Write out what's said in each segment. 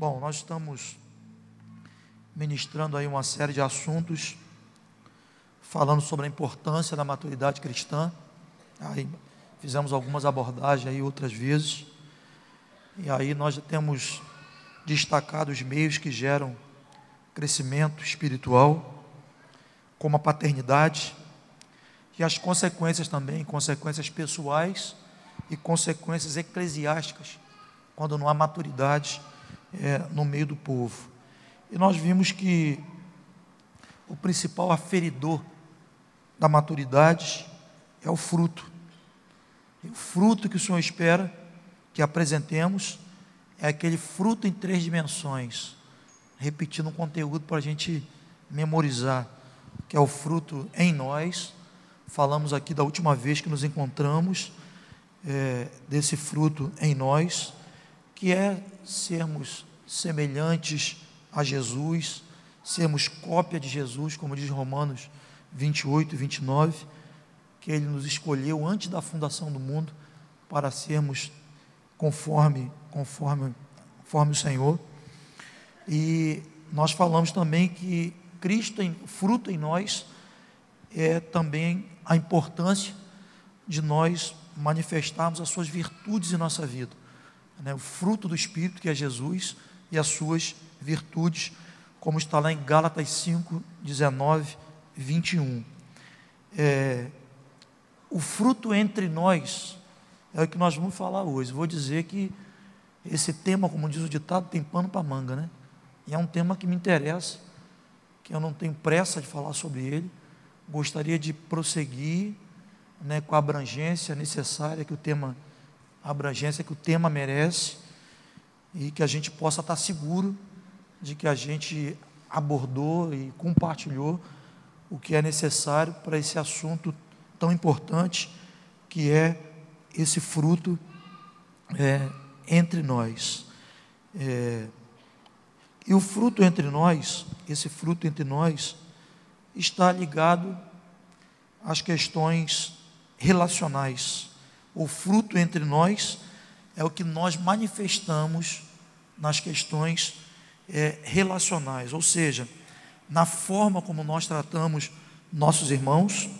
Bom, nós estamos ministrando aí uma série de assuntos falando sobre a importância da maturidade cristã. Aí fizemos algumas abordagens aí outras vezes. E aí nós temos destacado os meios que geram crescimento espiritual, como a paternidade e as consequências também, consequências pessoais e consequências eclesiásticas, quando não há maturidade é, no meio do povo. E nós vimos que o principal aferidor da maturidade é o fruto. E o fruto que o Senhor espera que apresentemos é aquele fruto em três dimensões. Repetindo um conteúdo para a gente memorizar, que é o fruto em nós. Falamos aqui da última vez que nos encontramos, é, desse fruto em nós, que é sermos semelhantes a Jesus, sermos cópia de Jesus, como diz Romanos 28 e 29, que Ele nos escolheu antes da fundação do mundo para sermos conforme, conforme, conforme o Senhor. E nós falamos também que Cristo, fruto em nós, é também a importância de nós manifestarmos as suas virtudes em nossa vida. Né? O fruto do Espírito, que é Jesus, e as suas virtudes, como está lá em Gálatas 5, 19 e 21. É, o fruto entre nós é o que nós vamos falar hoje. Vou dizer que esse tema, como diz o ditado, tem pano para manga, né? E é um tema que me interessa, que eu não tenho pressa de falar sobre ele. Gostaria de prosseguir né, com a abrangência necessária que o tema, abrangência que o tema merece e que a gente possa estar seguro de que a gente abordou e compartilhou o que é necessário para esse assunto tão importante que é esse fruto é, entre nós. É, e o fruto entre nós, esse fruto entre nós, está ligado às questões relacionais. O fruto entre nós é o que nós manifestamos nas questões é, relacionais, ou seja, na forma como nós tratamos nossos irmãos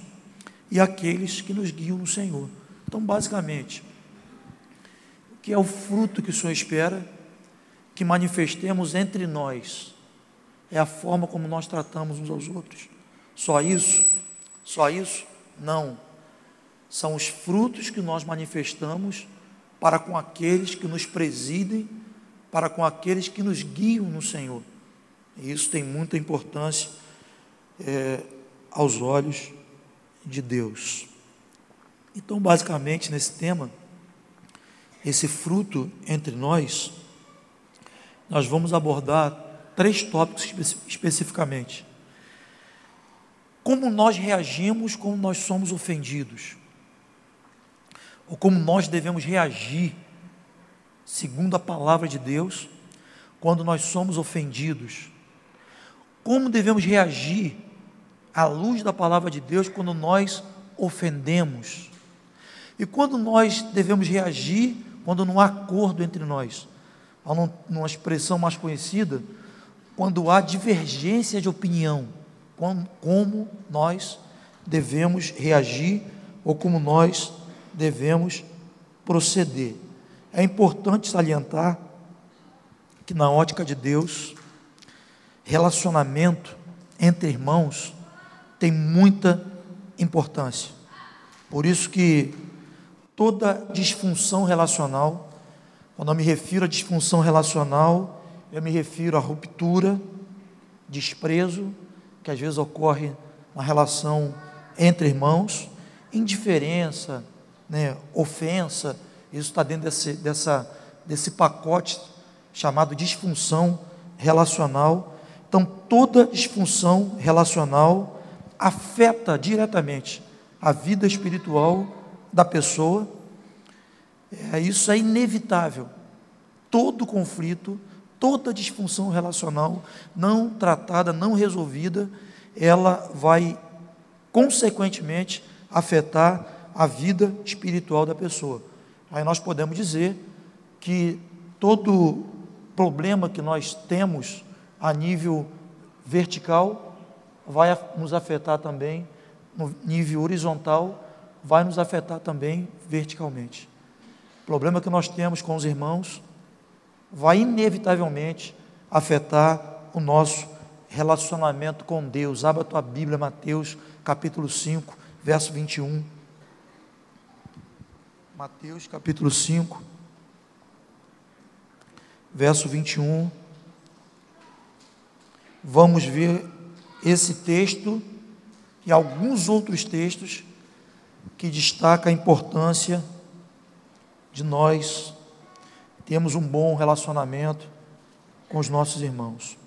e aqueles que nos guiam no Senhor. Então, basicamente, o que é o fruto que o Senhor espera que manifestemos entre nós? É a forma como nós tratamos uns aos outros. Só isso? Só isso? Não. São os frutos que nós manifestamos para com aqueles que nos presidem, para com aqueles que nos guiam no Senhor. E isso tem muita importância é, aos olhos de Deus. Então, basicamente, nesse tema, esse fruto entre nós, nós vamos abordar três tópicos espe especificamente. Como nós reagimos quando nós somos ofendidos ou como nós devemos reagir, segundo a palavra de Deus, quando nós somos ofendidos. Como devemos reagir à luz da palavra de Deus quando nós ofendemos. E quando nós devemos reagir quando não há acordo entre nós. Há uma expressão mais conhecida, quando há divergência de opinião, como nós devemos reagir ou como nós devemos proceder. É importante salientar que, na ótica de Deus, relacionamento entre irmãos tem muita importância. Por isso que toda disfunção relacional, quando eu me refiro a disfunção relacional, eu me refiro à ruptura, desprezo, que às vezes ocorre na relação entre irmãos, indiferença, né, ofensa, isso está dentro desse, dessa, desse pacote chamado disfunção relacional. Então, toda disfunção relacional afeta diretamente a vida espiritual da pessoa. É, isso é inevitável. Todo conflito, toda disfunção relacional não tratada, não resolvida, ela vai consequentemente afetar a vida espiritual da pessoa. Aí nós podemos dizer que todo problema que nós temos a nível vertical vai nos afetar também no nível horizontal, vai nos afetar também verticalmente. O problema que nós temos com os irmãos vai inevitavelmente afetar o nosso relacionamento com Deus. Abra a tua Bíblia, Mateus capítulo 5, verso 21. Mateus capítulo 5, verso 21. Vamos ver esse texto e alguns outros textos que destacam a importância de nós termos um bom relacionamento com os nossos irmãos.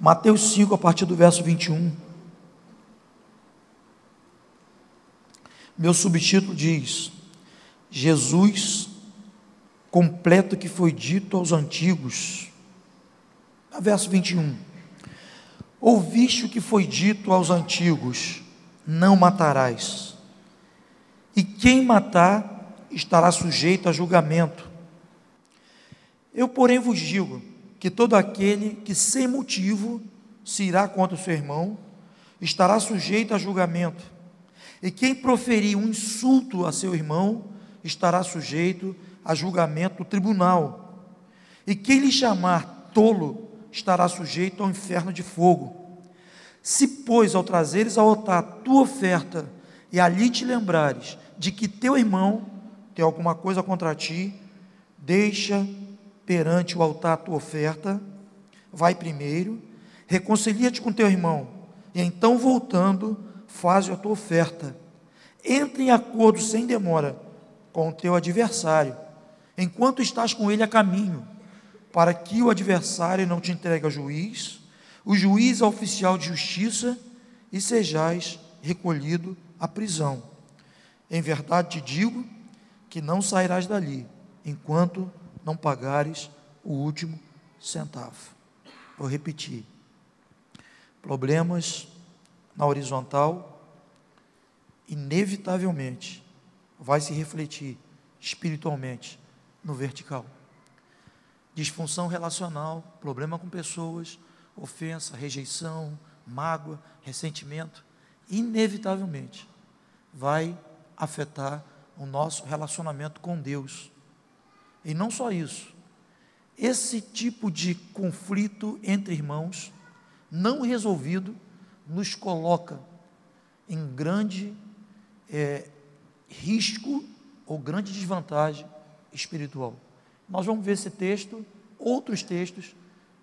Mateus 5, a partir do verso 21. Meu subtítulo diz: Jesus completa o que foi dito aos antigos. Verso 21. Ouviste o que foi dito aos antigos: não matarás. E quem matar estará sujeito a julgamento. Eu, porém, vos digo que todo aquele que sem motivo se irá contra o seu irmão estará sujeito a julgamento. E quem proferir um insulto a seu irmão estará sujeito a julgamento do tribunal. E quem lhe chamar tolo estará sujeito ao inferno de fogo. Se, pois, ao trazeres ao altar a tua oferta e ali te lembrares de que teu irmão tem alguma coisa contra ti, deixa perante o altar a tua oferta, vai primeiro, reconcilia-te com teu irmão, e então voltando, faz a tua oferta. Entre em acordo sem demora com o teu adversário, enquanto estás com ele a caminho, para que o adversário não te entregue ao juiz, o juiz ao oficial de justiça, e sejais recolhido à prisão. Em verdade te digo que não sairás dali, enquanto não pagares o último centavo. Vou repetir. Problemas na horizontal, inevitavelmente, vai se refletir espiritualmente no vertical. Disfunção relacional, problema com pessoas, ofensa, rejeição, mágoa, ressentimento, inevitavelmente vai afetar o nosso relacionamento com Deus e não só isso, esse tipo de conflito entre irmãos, não resolvido, nos coloca em grande é, risco ou grande desvantagem espiritual. Nós vamos ver esse texto, outros textos,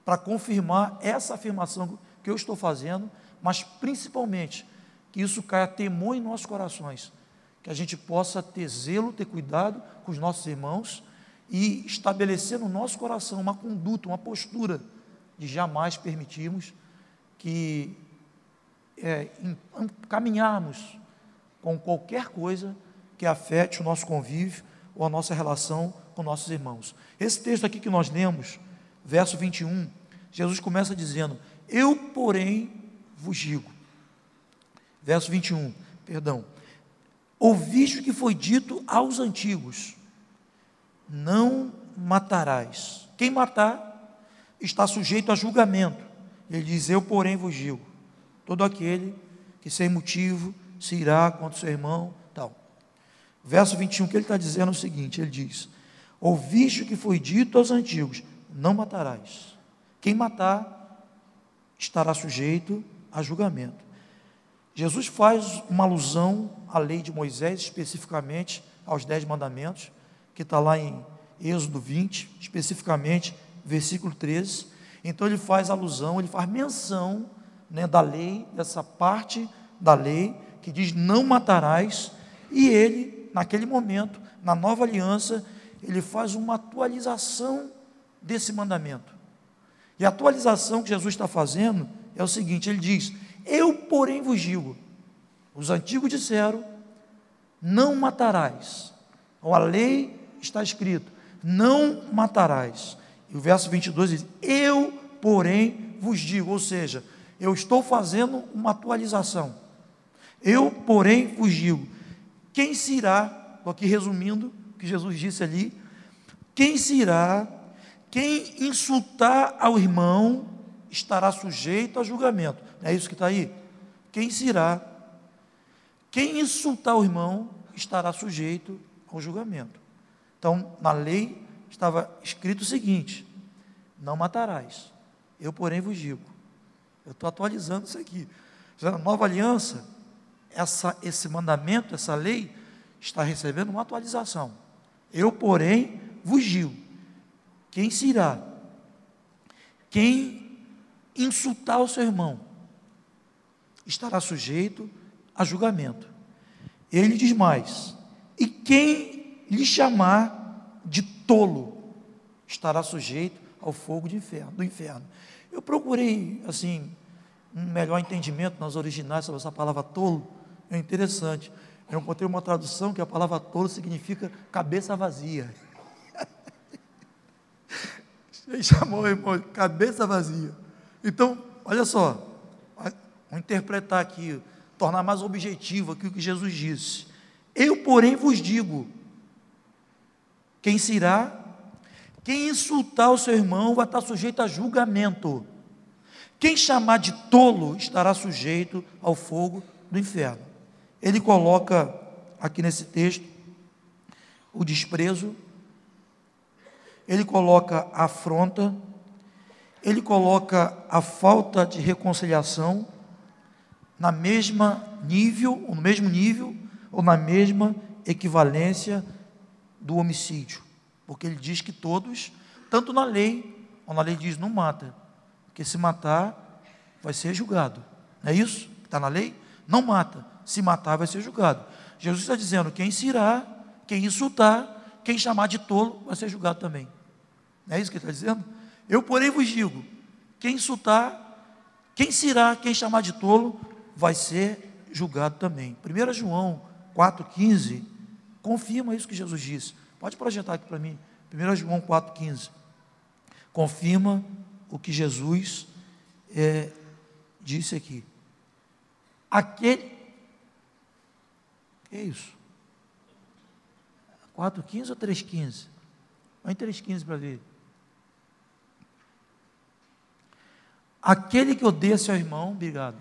para confirmar essa afirmação que eu estou fazendo, mas principalmente que isso caia temor em nossos corações, que a gente possa ter zelo, ter cuidado com os nossos irmãos e estabelecer no nosso coração uma conduta, uma postura de jamais permitirmos que é, caminharmos com qualquer coisa que afete o nosso convívio ou a nossa relação com nossos irmãos. Esse texto aqui que nós lemos, verso 21, Jesus começa dizendo: Eu, porém, vos digo. Verso 21, perdão. Ouviste o que foi dito aos antigos não matarás. Quem matar está sujeito a julgamento. Ele diz: Eu, porém, vos digo: todo aquele que sem motivo se irá contra seu irmão, tal. Verso 21, que ele está dizendo é o seguinte: ele diz: Ouviste o que foi dito aos antigos: Não matarás. Quem matar estará sujeito a julgamento. Jesus faz uma alusão à lei de Moisés, especificamente aos dez mandamentos, que está lá em Êxodo 20, especificamente, versículo 13. Então ele faz alusão, ele faz menção né, da lei, dessa parte da lei que diz não matarás, e ele, naquele momento, na nova aliança, ele faz uma atualização desse mandamento. E a atualização que Jesus está fazendo é o seguinte: ele diz, Eu, porém, vos digo, os antigos disseram, não matarás. Então, a lei está escrito: não matarás. E o verso 22 diz: Eu, porém, vos digo, ou seja, eu estou fazendo uma atualização. Eu, porém, digo: quem se irá, estou aqui resumindo o que Jesus disse ali, quem se irá, Quem insultar ao irmão estará sujeito a julgamento. É isso que está aí? Quem será? Quem insultar o irmão estará sujeito ao julgamento. Então, na lei estava escrito o seguinte: não matarás. Eu, porém, vos digo. Eu estou atualizando isso aqui. Na nova aliança, essa, esse mandamento, essa lei, está recebendo uma atualização. Eu, porém, digo: quem se irá? Quem insultar o seu irmão estará sujeito a julgamento. Ele diz mais: e quem lhe chamar de tolo estará sujeito ao fogo inferno, do inferno. Eu procurei, assim, um melhor entendimento nas originais sobre essa palavra tolo, é interessante. Eu encontrei uma tradução que a palavra tolo significa cabeça vazia. Ele chamou, irmão, cabeça vazia. Então, olha só, vou interpretar aqui, tornar mais objetivo aqui o que Jesus disse. Eu, porém, vos digo: quem se irá, quem insultar o seu irmão vai estar sujeito a julgamento. Quem chamar de tolo estará sujeito ao fogo do inferno. Ele coloca aqui nesse texto o desprezo, ele coloca a afronta, ele coloca a falta de reconciliação na mesma nível, ou no mesmo nível, ou na mesma equivalência do homicídio. Porque ele diz que todos, tanto na lei, ou na lei diz não mata, porque se matar vai ser julgado. Não é isso? Está na lei? Não mata. Se matar vai ser julgado. Jesus está dizendo: quem se irá, quem insultar, quem chamar de tolo, vai ser julgado também. Não é isso que ele está dizendo? Eu, porém, vos digo: quem insultar, quem se irá, quem chamar de tolo, vai ser julgado também. 1 João 4,15 confirma isso que Jesus disse. Pode projetar aqui para mim. 1 João 4,15 confirma o que Jesus é, disse aqui. Aquele. Que é isso? 4,15 ou 3,15? Vai em 3,15 para ver. Aquele que odeia seu irmão, obrigado.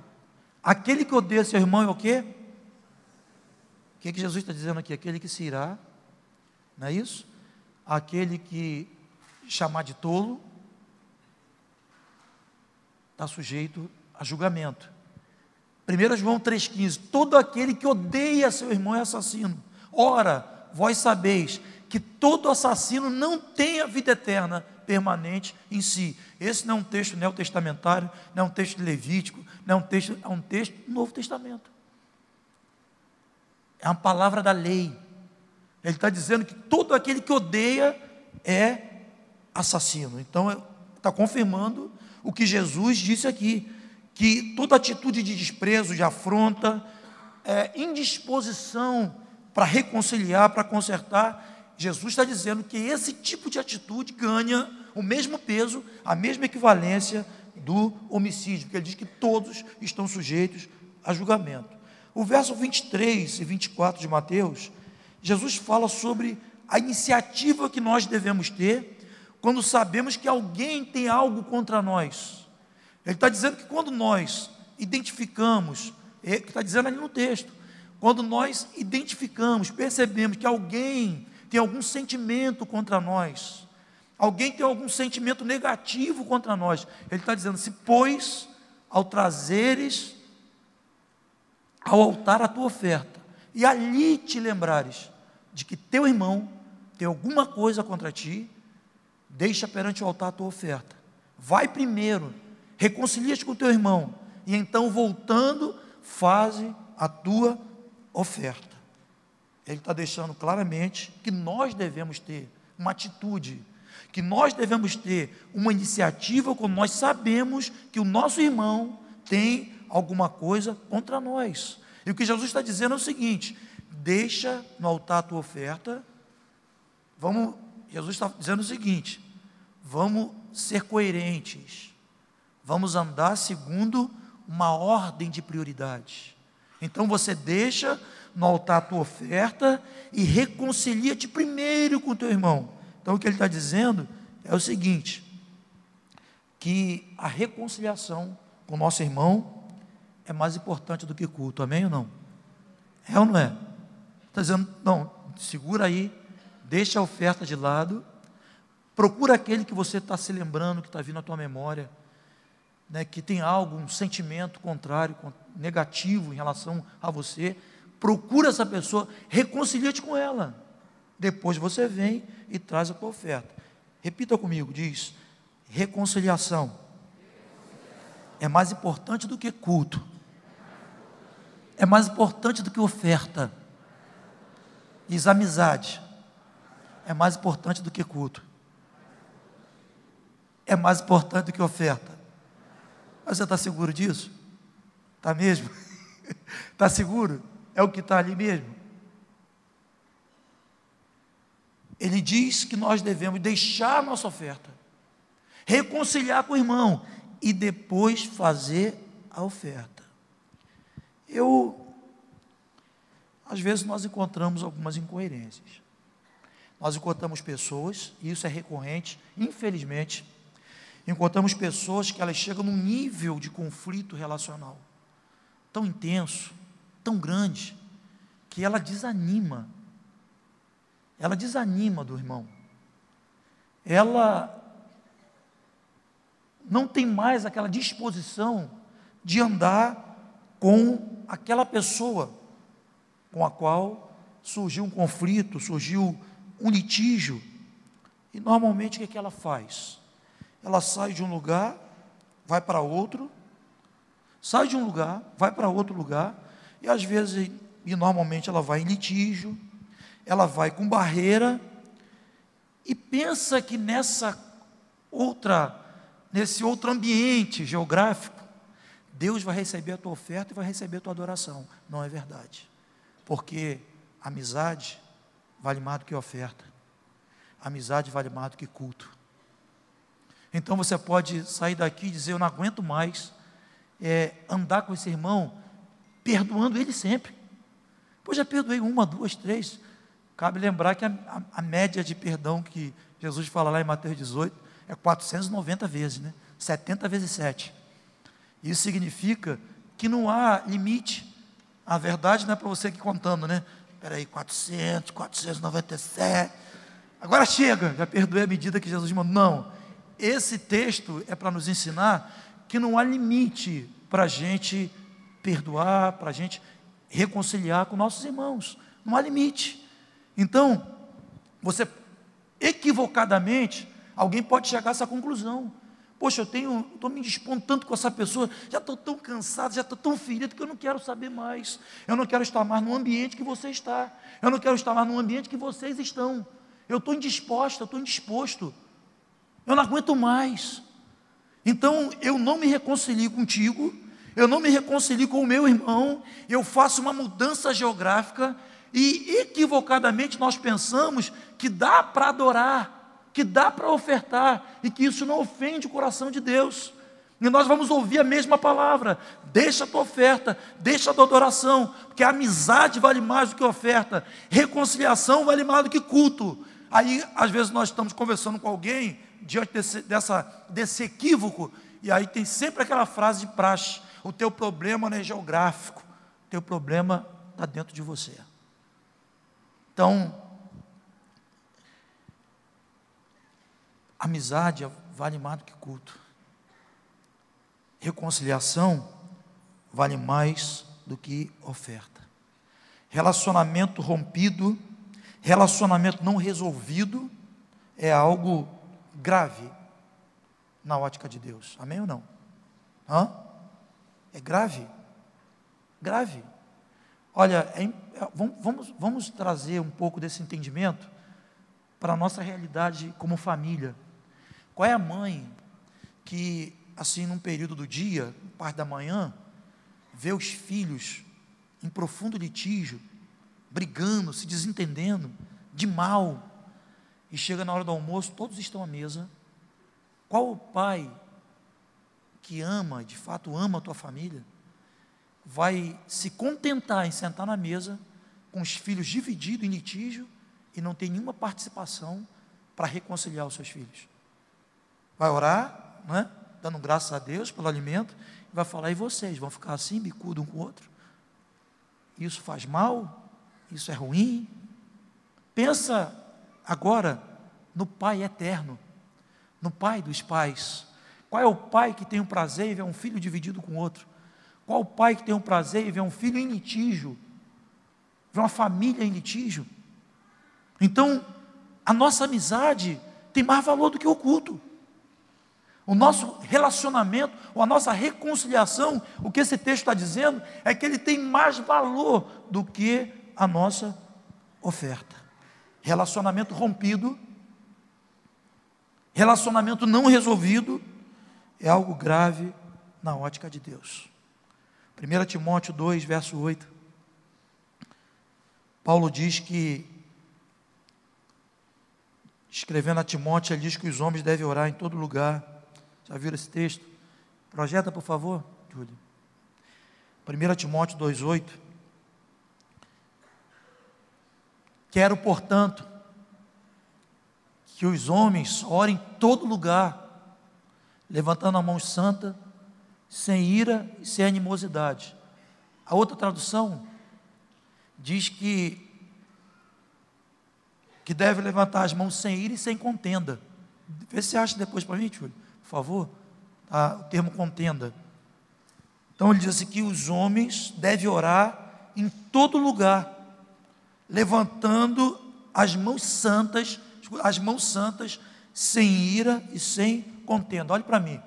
Aquele que odeia seu irmão é o quê? O que, é que Jesus está dizendo aqui? Aquele que se irá, não é isso? Aquele que chamar de tolo, está sujeito a julgamento. 1 João 3,15: Todo aquele que odeia seu irmão é assassino. Ora, vós sabeis que todo assassino não tem a vida eterna permanente em si. Esse não é um texto neotestamentário, não é um texto levítico, não é um texto, é um texto do Novo Testamento. É uma palavra da lei. Ele está dizendo que todo aquele que odeia é assassino. Então, está confirmando o que Jesus disse aqui, que toda atitude de desprezo, de afronta, é, indisposição para reconciliar, para consertar, Jesus está dizendo que esse tipo de atitude ganha o mesmo peso, a mesma equivalência do homicídio, porque ele diz que todos estão sujeitos a julgamento. O verso 23 e 24 de Mateus, Jesus fala sobre a iniciativa que nós devemos ter quando sabemos que alguém tem algo contra nós. Ele está dizendo que quando nós identificamos, é, que está dizendo ali no texto, quando nós identificamos, percebemos que alguém tem algum sentimento contra nós, Alguém tem algum sentimento negativo contra nós. Ele está dizendo: se pois ao trazeres ao altar a tua oferta, e ali te lembrares de que teu irmão tem alguma coisa contra ti, deixa perante o altar a tua oferta. Vai primeiro, reconcilia-te com teu irmão, e então voltando, faze a tua oferta. Ele está deixando claramente que nós devemos ter uma atitude que nós devemos ter uma iniciativa quando nós sabemos que o nosso irmão tem alguma coisa contra nós. E o que Jesus está dizendo é o seguinte: deixa no altar a tua oferta. Vamos, Jesus está dizendo o seguinte: vamos ser coerentes, vamos andar segundo uma ordem de prioridades. Então você deixa no altar a tua oferta e reconcilia-te primeiro com teu irmão. Então o que ele está dizendo é o seguinte: que a reconciliação com o nosso irmão é mais importante do que culto, amém ou não? É ou não é? Está dizendo, não, segura aí, deixa a oferta de lado, procura aquele que você está se lembrando, que está vindo à tua memória, né, que tem algo, um sentimento contrário, negativo em relação a você, procura essa pessoa, reconcilia-te com ela. Depois você vem e traz a tua oferta. Repita comigo, diz: reconciliação é mais importante do que culto, é mais importante do que oferta. Diz amizade, é mais importante do que culto, é mais importante do que oferta. Mas você está seguro disso? Está mesmo? Está seguro? É o que está ali mesmo? Ele diz que nós devemos deixar a nossa oferta, reconciliar com o irmão e depois fazer a oferta. Eu, às vezes, nós encontramos algumas incoerências. Nós encontramos pessoas, e isso é recorrente, infelizmente, encontramos pessoas que elas chegam num nível de conflito relacional tão intenso, tão grande, que ela desanima. Ela desanima do irmão. Ela não tem mais aquela disposição de andar com aquela pessoa com a qual surgiu um conflito, surgiu um litígio. E normalmente o que, é que ela faz? Ela sai de um lugar, vai para outro, sai de um lugar, vai para outro lugar, e às vezes, e normalmente ela vai em litígio, ela vai com barreira, e pensa que nessa outra, nesse outro ambiente geográfico, Deus vai receber a tua oferta e vai receber a tua adoração. Não é verdade. Porque amizade vale mais do que oferta. Amizade vale mais do que culto. Então você pode sair daqui e dizer: Eu não aguento mais é, andar com esse irmão, perdoando ele sempre. Pois já perdoei uma, duas, três. Cabe lembrar que a, a, a, média de perdão que Jesus fala lá em Mateus 18 é 490 vezes, né? 70 vezes 7. Isso significa que não há limite. A verdade não é para você aqui contando, né? Espera aí, 400, 497. Agora chega, já perdoei a medida que Jesus mandou. Não. Esse texto é para nos ensinar que não há limite para a gente perdoar, para a gente reconciliar com nossos irmãos. Não há limite. Então, você equivocadamente, alguém pode chegar a essa conclusão. Poxa, eu tenho, estou me dispondo tanto com essa pessoa, já estou tão cansado, já estou tão ferido que eu não quero saber mais. Eu não quero estar mais no ambiente que você está. Eu não quero estar mais no ambiente que vocês estão. Eu estou indisposto, eu estou indisposto. Eu não aguento mais. Então eu não me reconcilio contigo, eu não me reconcilio com o meu irmão, eu faço uma mudança geográfica e equivocadamente nós pensamos que dá para adorar, que dá para ofertar e que isso não ofende o coração de Deus. E nós vamos ouvir a mesma palavra: deixa a tua oferta, deixa a tua adoração, porque a amizade vale mais do que oferta, reconciliação vale mais do que culto. Aí, às vezes, nós estamos conversando com alguém diante desse, dessa, desse equívoco, e aí tem sempre aquela frase de praxe: o teu problema não é geográfico, o teu problema está dentro de você. Então, amizade vale mais do que culto. Reconciliação vale mais do que oferta. Relacionamento rompido, relacionamento não resolvido é algo grave na ótica de Deus. Amém ou não? Hã? É grave. Grave. Olha, é, é, vamos, vamos trazer um pouco desse entendimento para a nossa realidade como família. Qual é a mãe que, assim, num período do dia, parte da manhã, vê os filhos em profundo litígio, brigando, se desentendendo, de mal, e chega na hora do almoço, todos estão à mesa. Qual o pai que ama, de fato ama a tua família, vai se contentar em sentar na mesa com os filhos divididos em litígio e não tem nenhuma participação para reconciliar os seus filhos? Vai orar, não é? dando graças a Deus pelo alimento, e vai falar, e vocês vão ficar assim, bicudo um com o outro? Isso faz mal? Isso é ruim? Pensa agora no Pai eterno, no Pai dos pais. Qual é o pai que tem o prazer em ver um filho dividido com outro? Qual o pai que tem o prazer em ver um filho em litígio? Ver uma família em litígio? Então, a nossa amizade tem mais valor do que o culto. O nosso relacionamento, ou a nossa reconciliação, o que esse texto está dizendo, é que ele tem mais valor do que a nossa oferta. Relacionamento rompido, relacionamento não resolvido, é algo grave na ótica de Deus. 1 Timóteo 2, verso 8. Paulo diz que escrevendo a Timóteo, ele diz que os homens devem orar em todo lugar. Já viram esse texto? Projeta, por favor, Júlio. 1 Timóteo 2,8. Quero, portanto, que os homens orem em todo lugar, levantando a mão santa, sem ira e sem animosidade. A outra tradução diz que que deve levantar as mãos sem ira e sem contenda. Vê se acha depois para mim, Júlio, favor. Tá, o termo contenda. Então ele diz assim que os homens devem orar em todo lugar, levantando as mãos santas, as mãos santas, sem ira e sem contenda. Olhe para mim.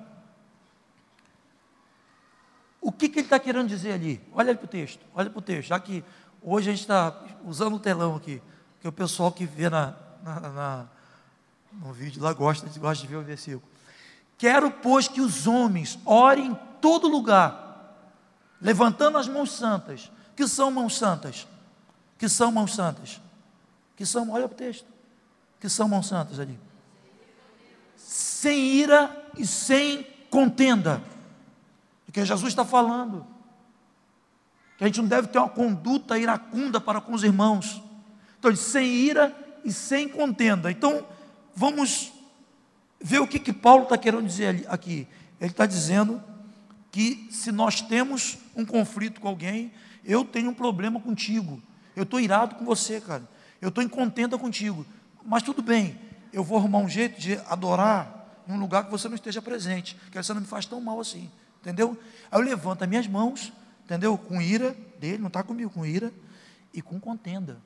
O que, que ele está querendo dizer ali? Olha para o texto, olha para o texto, já que hoje a gente está usando o telão aqui que o pessoal que vê na, na, na, no vídeo lá gosta, gosta de ver o versículo. Quero, pois, que os homens orem em todo lugar, levantando as mãos santas. Que são mãos santas? Que são mãos santas? Que são, olha o texto. Que são mãos santas ali. Sem ira e sem contenda. Porque Jesus está falando. Que a gente não deve ter uma conduta iracunda para com os irmãos então, sem ira e sem contenda. Então, vamos ver o que, que Paulo está querendo dizer aqui. Ele está dizendo que se nós temos um conflito com alguém, eu tenho um problema contigo. Eu estou irado com você, cara. Eu estou em contenda contigo. Mas tudo bem, eu vou arrumar um jeito de adorar em um lugar que você não esteja presente, que você não me faz tão mal assim, entendeu? Aí eu levanto as minhas mãos, entendeu? Com ira dele, não está comigo, com ira e com contenda.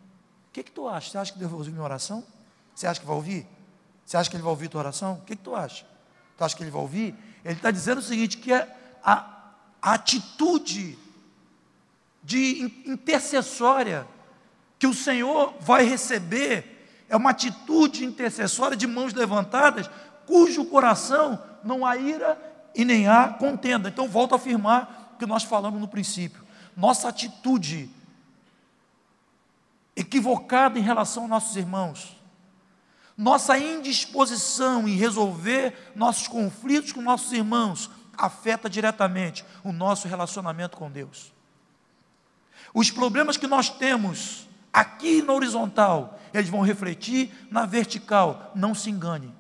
O que, que tu acha? Você acha que deve ouvir minha oração? Você acha que vai ouvir? Você acha que ele vai ouvir tua oração? O que, que tu acha? Tu acha que ele vai ouvir? Ele está dizendo o seguinte: que é a, a atitude de intercessória que o Senhor vai receber é uma atitude intercessória de mãos levantadas, cujo coração não há ira e nem há contenda. Então, volto a afirmar o que nós falamos no princípio. Nossa atitude equivocada em relação aos nossos irmãos. Nossa indisposição em resolver nossos conflitos com nossos irmãos afeta diretamente o nosso relacionamento com Deus. Os problemas que nós temos aqui na horizontal, eles vão refletir na vertical, não se engane.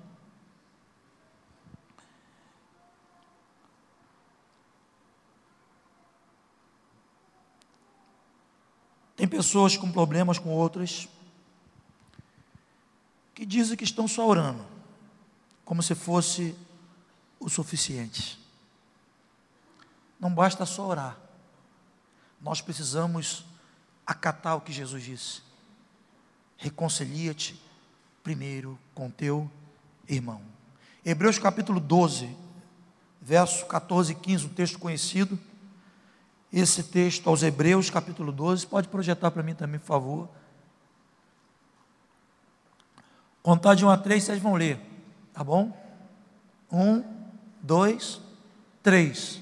Tem pessoas com problemas com outras que dizem que estão só orando, como se fosse o suficiente. Não basta só orar, nós precisamos acatar o que Jesus disse. Reconcilia-te primeiro com teu irmão. Hebreus capítulo 12, verso 14 e 15, um texto conhecido esse texto aos Hebreus, capítulo 12. Pode projetar para mim também, por favor. Contar de 1 a 3, vocês vão ler, tá bom? 1, 2, 3.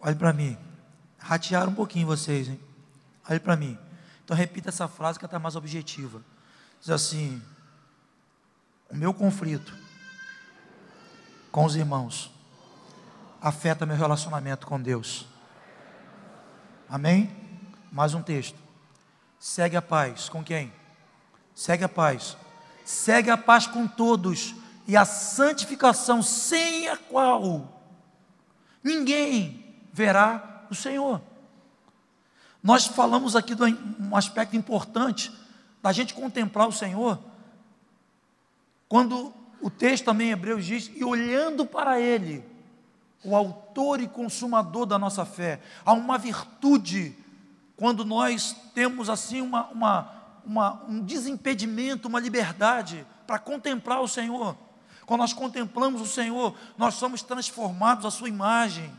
Olhe para mim. Ratearam um pouquinho vocês, hein? Olhe para mim. Então repita essa frase que está mais objetiva. Diz assim: o meu conflito com os irmãos afeta meu relacionamento com Deus. Amém? Mais um texto. Segue a paz com quem? Segue a paz. Segue a paz com todos e a santificação sem a qual ninguém verá o Senhor. Nós falamos aqui de um aspecto importante da gente contemplar o Senhor, quando o texto também em Hebreus diz, e olhando para Ele, o autor e consumador da nossa fé, há uma virtude, quando nós temos assim uma, uma, uma um desimpedimento, uma liberdade para contemplar o Senhor. Quando nós contemplamos o Senhor, nós somos transformados à Sua imagem.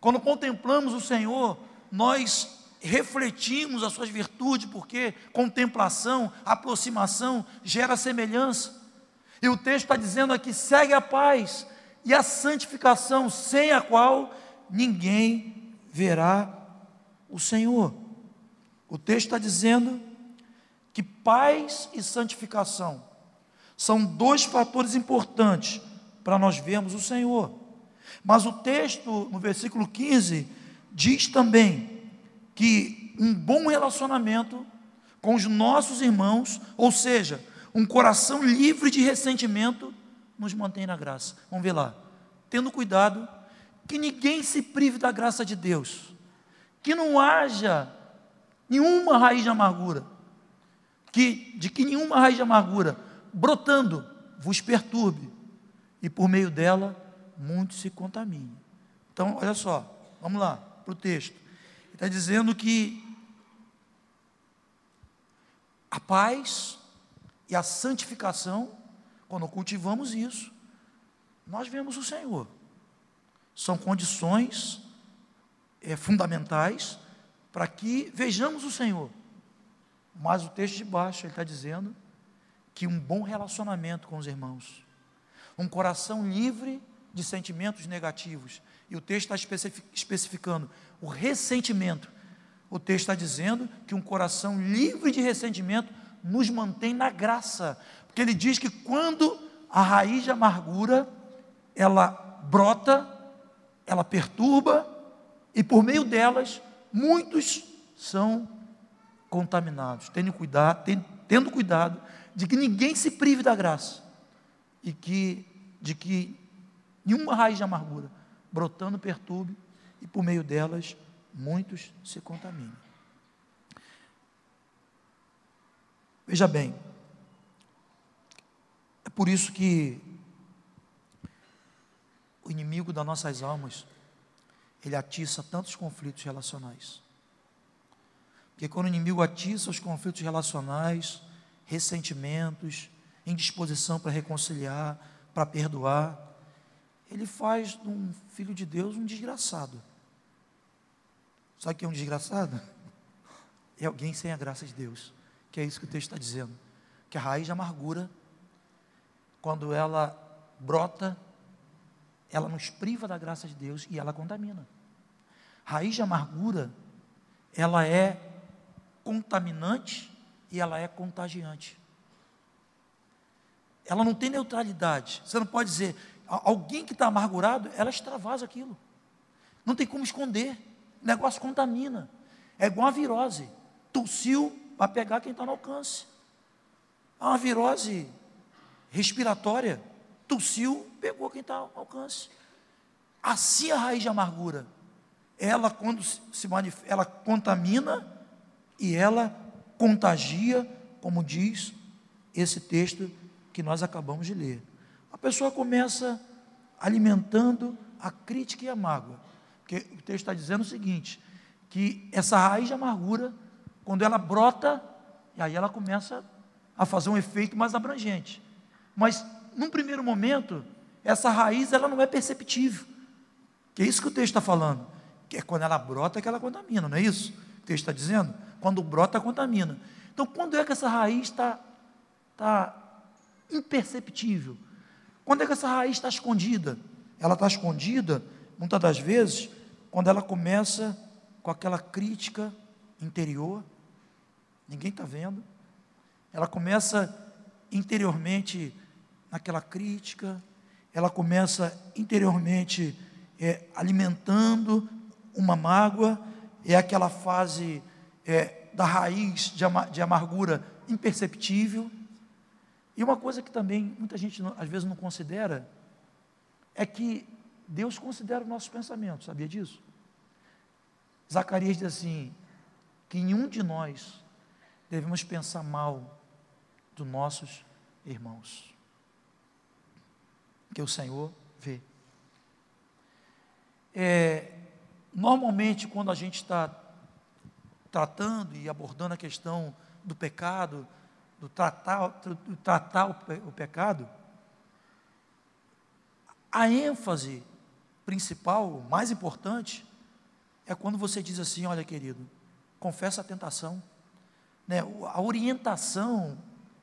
Quando contemplamos o Senhor, nós refletimos as suas virtudes, porque contemplação, aproximação gera semelhança. E o texto está dizendo aqui: segue a paz e a santificação, sem a qual ninguém verá o Senhor. O texto está dizendo que paz e santificação são dois fatores importantes para nós vermos o Senhor. Mas o texto, no versículo 15, diz também que um bom relacionamento com os nossos irmãos, ou seja, um coração livre de ressentimento, nos mantém na graça. Vamos ver lá. Tendo cuidado que ninguém se prive da graça de Deus, que não haja nenhuma raiz de amargura, que, de que nenhuma raiz de amargura brotando vos perturbe, e por meio dela muitos se contaminem. Então, olha só, vamos lá para o texto está dizendo que a paz e a santificação, quando cultivamos isso, nós vemos o Senhor. São condições é, fundamentais para que vejamos o Senhor. Mas o texto de baixo ele está dizendo que um bom relacionamento com os irmãos, um coração livre de sentimentos negativos, e o texto está especificando o ressentimento. O texto está dizendo que um coração livre de ressentimento nos mantém na graça. Porque ele diz que quando a raiz de amargura ela brota, ela perturba, e por meio delas, muitos são contaminados. Tendo cuidado, tendo cuidado de que ninguém se prive da graça e que de que nenhuma raiz de amargura brotando perturbe, e por meio delas muitos se contaminem. Veja bem, é por isso que o inimigo das nossas almas, ele atiça tantos conflitos relacionais. Porque quando o inimigo atiça os conflitos relacionais, ressentimentos, indisposição para reconciliar, para perdoar, ele faz de um filho de Deus um desgraçado. Sabe que é um desgraçado? É alguém sem a graça de Deus. Que é isso que o texto está dizendo. Que a raiz de amargura, quando ela brota, ela nos priva da graça de Deus e ela contamina. Raiz de amargura, ela é contaminante e ela é contagiante. Ela não tem neutralidade. Você não pode dizer, alguém que está amargurado, ela extravasa aquilo. Não tem como esconder. O negócio contamina. É igual a virose. Tossiu, vai pegar quem está no alcance. Há uma virose respiratória. Tossiu, pegou quem está ao alcance. Assim a raiz de amargura. Ela, quando se ela contamina e ela contagia, como diz esse texto que nós acabamos de ler a pessoa começa alimentando a crítica e a mágoa. Porque o texto está dizendo o seguinte: que essa raiz de amargura, quando ela brota, e aí ela começa a fazer um efeito mais abrangente. Mas, num primeiro momento, essa raiz ela não é perceptível. Que é isso que o texto está falando. Que é quando ela brota que ela contamina, não é isso? O texto está dizendo? Quando brota, contamina. Então, quando é que essa raiz está, está imperceptível? Quando é que essa raiz está escondida? Ela está escondida, muitas das vezes, quando ela começa com aquela crítica interior, ninguém está vendo, ela começa interiormente naquela crítica, ela começa interiormente é, alimentando uma mágoa, é aquela fase é, da raiz de, de amargura imperceptível. E uma coisa que também muita gente às vezes não considera é que Deus considera os nossos pensamentos, sabia disso? Zacarias diz assim: que nenhum de nós devemos pensar mal dos nossos irmãos, que o Senhor vê. É, normalmente, quando a gente está tratando e abordando a questão do pecado, do tratar, do tratar o, pecado, a ênfase principal, mais importante, é quando você diz assim: olha, querido, confessa a tentação. Né? A orientação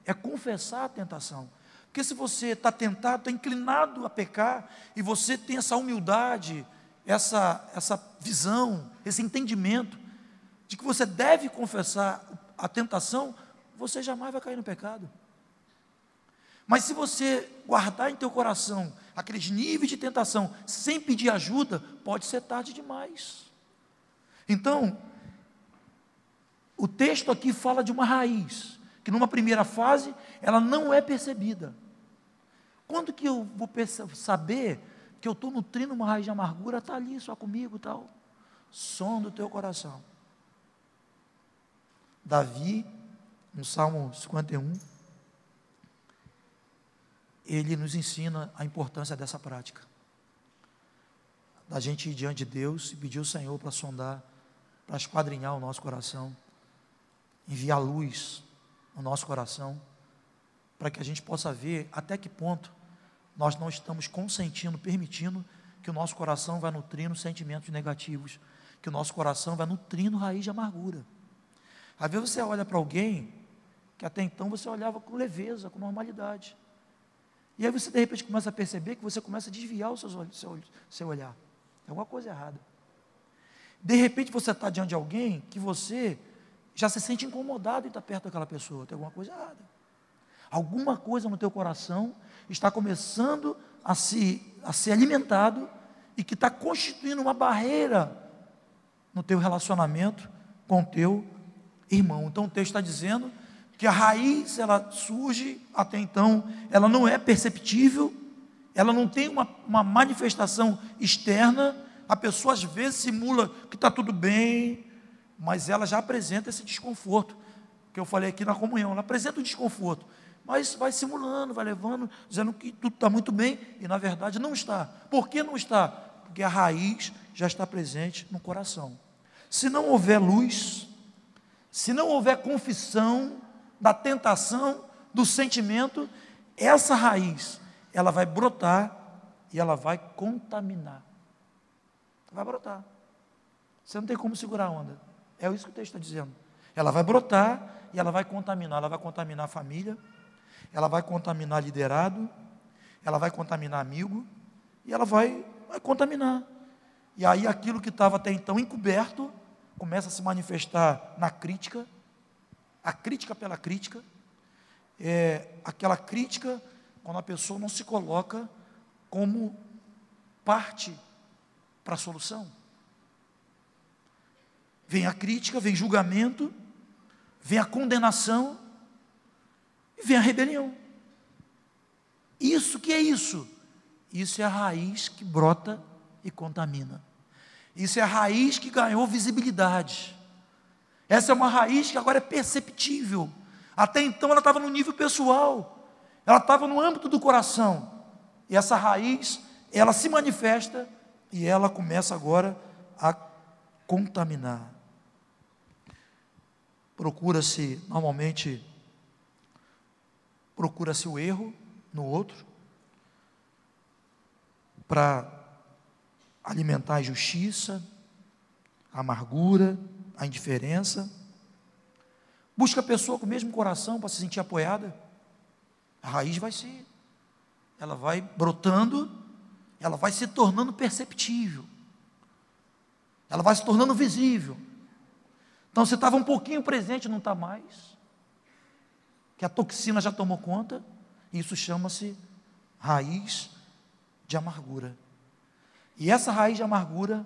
é confessar a tentação. Porque se você está tentado, está inclinado a pecar, e você tem essa humildade, essa, essa visão, esse entendimento, de que você deve confessar a tentação, você jamais vai cair no pecado. Mas se você guardar em teu coração aqueles níveis de tentação sem pedir ajuda, pode ser tarde demais. Então, o texto aqui fala de uma raiz, que numa primeira fase ela não é percebida. Quando que eu vou saber que eu estou nutrindo uma raiz de amargura? Está ali só comigo tal. Som do teu coração. Davi, no Salmo 51, ele nos ensina a importância dessa prática. Da gente ir diante de Deus e pedir ao Senhor para sondar, para esquadrinhar o nosso coração, enviar luz no nosso coração, para que a gente possa ver até que ponto nós não estamos consentindo, permitindo que o nosso coração vai nutrindo sentimentos negativos, que o nosso coração vai nutrindo raiz de amargura. Às vezes você olha para alguém que até então você olhava com leveza, com normalidade. E aí você de repente começa a perceber que você começa a desviar o seu, seu, seu olhar. Tem alguma coisa errada. De repente você está diante de alguém que você já se sente incomodado em estar perto daquela pessoa. Tem alguma coisa errada. Alguma coisa no teu coração está começando a, se, a ser alimentado e que está constituindo uma barreira no teu relacionamento com o teu irmão. Então o texto está dizendo que a raiz ela surge até então, ela não é perceptível, ela não tem uma, uma manifestação externa. A pessoa às vezes simula que está tudo bem, mas ela já apresenta esse desconforto que eu falei aqui na comunhão. Ela apresenta o desconforto, mas vai simulando, vai levando, dizendo que tudo está muito bem e na verdade não está. Por que não está? Porque a raiz já está presente no coração. Se não houver luz, se não houver confissão da tentação, do sentimento, essa raiz, ela vai brotar e ela vai contaminar. Vai brotar. Você não tem como segurar a onda. É isso que o texto está dizendo. Ela vai brotar e ela vai contaminar. Ela vai contaminar a família, ela vai contaminar liderado, ela vai contaminar amigo, e ela vai, vai contaminar. E aí aquilo que estava até então encoberto, começa a se manifestar na crítica, a crítica pela crítica, é aquela crítica quando a pessoa não se coloca como parte para a solução. Vem a crítica, vem julgamento, vem a condenação e vem a rebelião. Isso que é isso? Isso é a raiz que brota e contamina. Isso é a raiz que ganhou visibilidade. Essa é uma raiz que agora é perceptível. Até então ela estava no nível pessoal, ela estava no âmbito do coração. E essa raiz, ela se manifesta e ela começa agora a contaminar. Procura-se, normalmente, procura-se o erro no outro, para alimentar a injustiça, a amargura, a indiferença. Busca a pessoa com o mesmo coração para se sentir apoiada. A raiz vai ser, ela vai brotando, ela vai se tornando perceptível, ela vai se tornando visível. Então você estava um pouquinho presente, não está mais. que a toxina já tomou conta, isso chama-se raiz de amargura. E essa raiz de amargura,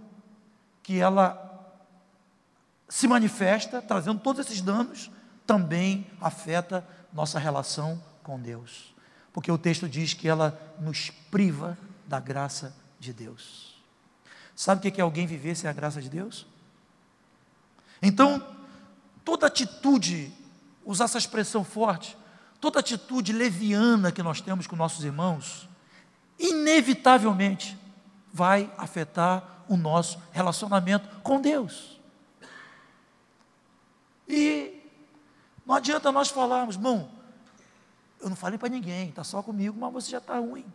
que ela se manifesta, trazendo todos esses danos, também afeta nossa relação com Deus. Porque o texto diz que ela nos priva da graça de Deus. Sabe o que é alguém viver sem a graça de Deus? Então, toda atitude, usar essa expressão forte, toda atitude leviana que nós temos com nossos irmãos, inevitavelmente vai afetar o nosso relacionamento com Deus. E não adianta nós falarmos, irmão, eu não falei para ninguém, está só comigo, mas você já está ruim.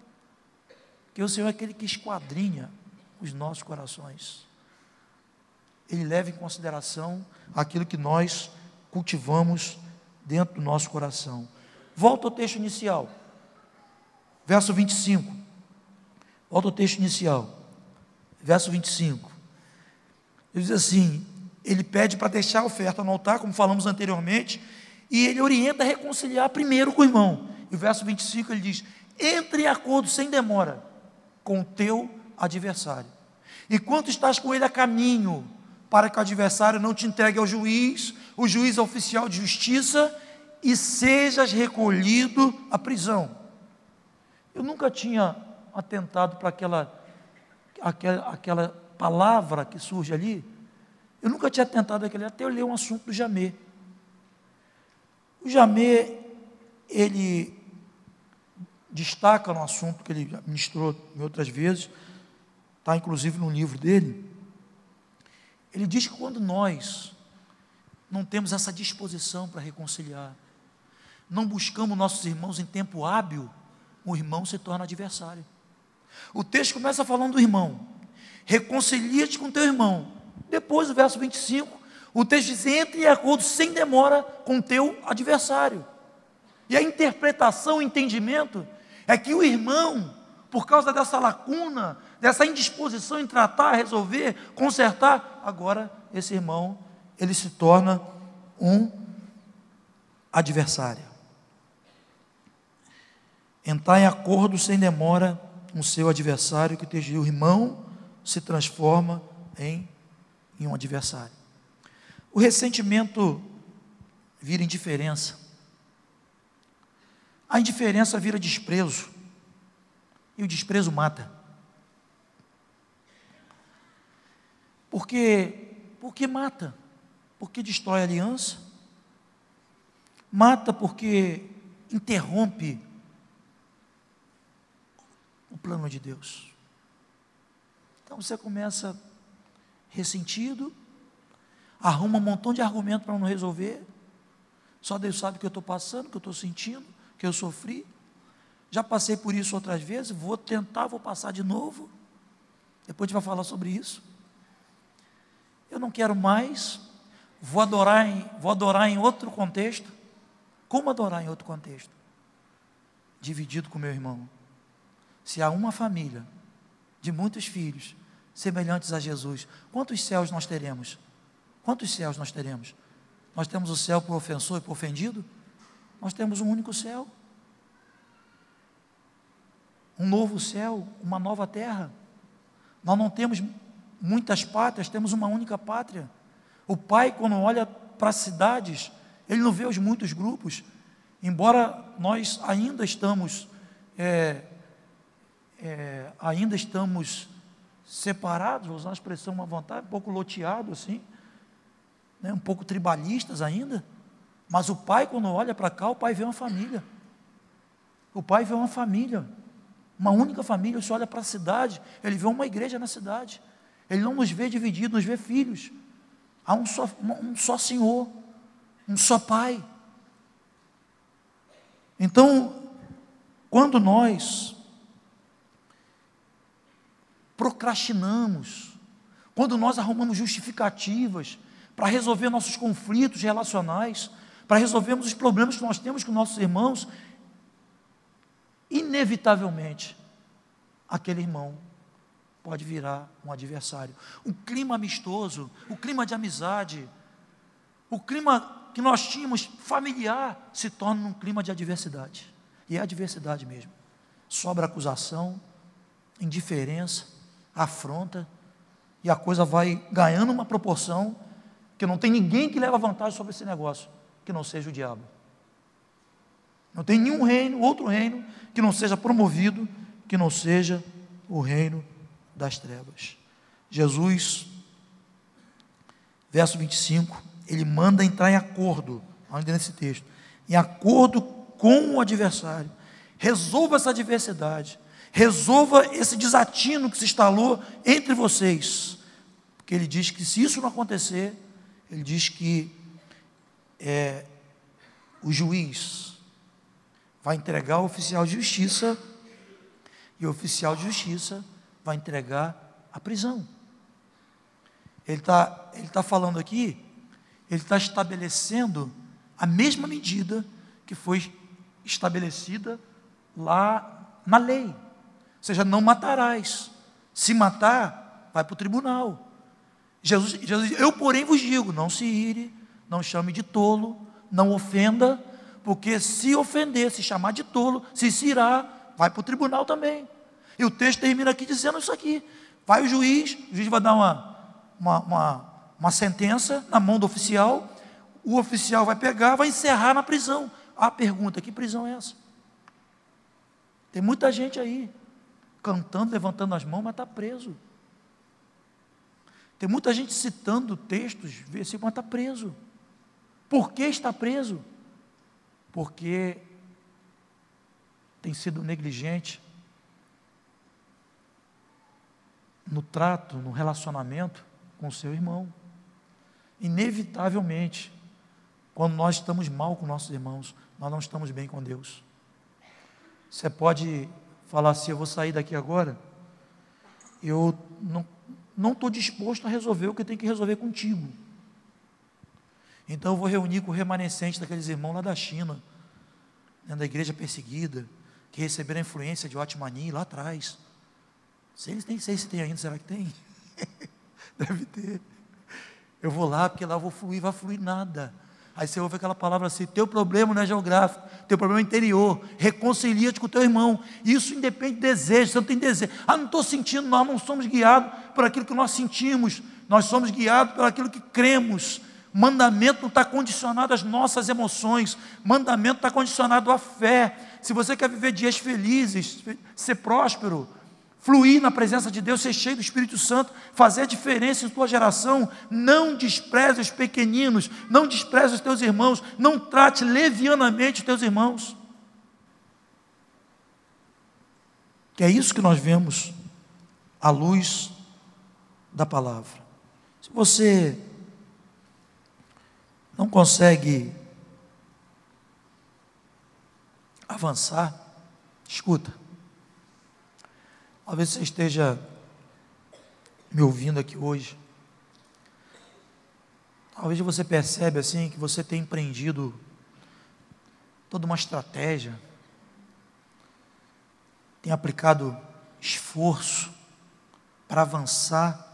Porque o Senhor é aquele que esquadrinha os nossos corações. Ele leva em consideração aquilo que nós cultivamos dentro do nosso coração. Volta ao texto inicial, verso 25. Volta ao texto inicial, verso 25. Ele diz assim: ele pede para deixar a oferta no altar, como falamos anteriormente, e ele orienta a reconciliar primeiro com o irmão. E o verso 25 ele diz: entre em acordo sem demora com o teu adversário. Enquanto estás com ele a caminho, para que o adversário não te entregue ao juiz, o juiz é oficial de justiça, e sejas recolhido à prisão. Eu nunca tinha atentado para aquela, aquela, aquela palavra que surge ali. Eu nunca tinha atentado aquele, até eu li um assunto do Jamê. O Jamê, ele destaca no assunto que ele ministrou em outras vezes, está inclusive no livro dele. Ele diz que quando nós não temos essa disposição para reconciliar, não buscamos nossos irmãos em tempo hábil, o irmão se torna adversário. O texto começa falando do irmão. Reconcilia-te com teu irmão. Depois, o verso 25, o texto diz: entre em acordo sem demora com teu adversário. E a interpretação, o entendimento, é que o irmão, por causa dessa lacuna, dessa indisposição em tratar, resolver, consertar, agora esse irmão, ele se torna um adversário. Entrar em acordo sem demora com seu adversário, que o irmão se transforma em, em um adversário. O ressentimento vira indiferença. A indiferença vira desprezo. E o desprezo mata. Porque, porque mata. Porque destrói a aliança. Mata porque interrompe o plano de Deus. Então você começa ressentido, arruma um montão de argumento para não resolver. Só Deus sabe o que eu estou passando, o que eu estou sentindo, que eu sofri. Já passei por isso outras vezes, vou tentar, vou passar de novo. Depois a gente vai falar sobre isso. Eu não quero mais, vou adorar em, vou adorar em outro contexto. Como adorar em outro contexto? Dividido com meu irmão. Se há uma família de muitos filhos semelhantes a Jesus, quantos céus nós teremos? Quantos céus nós teremos? Nós temos o céu por ofensor e por ofendido? Nós temos um único céu. Um novo céu, uma nova terra. Nós não temos muitas pátrias, temos uma única pátria. O pai, quando olha para as cidades, ele não vê os muitos grupos. Embora nós ainda estamos, é, é, ainda estamos separados, vou usar a expressão uma vontade, um pouco loteado assim, né, um pouco tribalistas ainda, mas o pai, quando olha para cá, o pai vê uma família. O pai vê uma família, uma única família. Se olha para a cidade, ele vê uma igreja na cidade. Ele não nos vê divididos, nos vê filhos. Há um só, um só Senhor, um só Pai. Então, quando nós procrastinamos, quando nós arrumamos justificativas, para resolver nossos conflitos relacionais, para resolvermos os problemas que nós temos com nossos irmãos, inevitavelmente, aquele irmão pode virar um adversário. O clima amistoso, o clima de amizade, o clima que nós tínhamos familiar se torna num clima de adversidade. E é adversidade mesmo. Sobra acusação, indiferença, afronta, e a coisa vai ganhando uma proporção que não tem ninguém que leva vantagem sobre esse negócio, que não seja o diabo. Não tem nenhum reino, outro reino, que não seja promovido, que não seja o reino das trevas. Jesus, verso 25, ele manda entrar em acordo, ainda nesse texto, em acordo com o adversário. Resolva essa adversidade, resolva esse desatino que se instalou entre vocês. Porque ele diz que se isso não acontecer, ele diz que é, o juiz vai entregar o oficial de justiça e o oficial de justiça vai entregar a prisão. Ele está ele tá falando aqui, ele está estabelecendo a mesma medida que foi estabelecida lá na lei. Ou seja, não matarás. Se matar, vai para o tribunal. Jesus, Jesus diz, eu porém vos digo, não se ire, não chame de tolo, não ofenda, porque se ofender, se chamar de tolo, se se irá, vai para o tribunal também. E o texto termina aqui dizendo isso aqui. Vai o juiz, o juiz vai dar uma, uma, uma, uma sentença na mão do oficial, o oficial vai pegar, vai encerrar na prisão. A pergunta: que prisão é essa? Tem muita gente aí cantando, levantando as mãos, mas está preso. Tem muita gente citando textos, versículos, mas está preso. Por que está preso? Porque tem sido negligente no trato, no relacionamento com o seu irmão. Inevitavelmente, quando nós estamos mal com nossos irmãos, nós não estamos bem com Deus. Você pode falar assim: eu vou sair daqui agora, eu não estou disposto a resolver o que eu tenho que resolver contigo. Então eu vou reunir com o remanescente daqueles irmãos lá da China, né, da igreja perseguida, que receberam a influência de Otmani lá atrás. Se eles nem sei se tem ainda, será que tem? Deve ter. Eu vou lá, porque lá eu vou fluir, vai fluir nada. Aí você ouve aquela palavra assim: teu problema não é geográfico, teu problema é interior. Reconcilia-te com teu irmão. Isso independe de desejo, você não tem desejo. Ah, não estou sentindo, nós não somos guiados por aquilo que nós sentimos, nós somos guiados por aquilo que cremos. Mandamento não está condicionado às nossas emoções, mandamento está condicionado à fé. Se você quer viver dias felizes, ser próspero, fluir na presença de Deus, ser cheio do Espírito Santo, fazer a diferença em tua geração. Não despreze os pequeninos, não despreze os teus irmãos, não trate levianamente os teus irmãos. Que é isso que nós vemos à luz da palavra. Se você não consegue avançar, escuta. Talvez você esteja me ouvindo aqui hoje. Talvez você percebe assim que você tem empreendido toda uma estratégia, tem aplicado esforço para avançar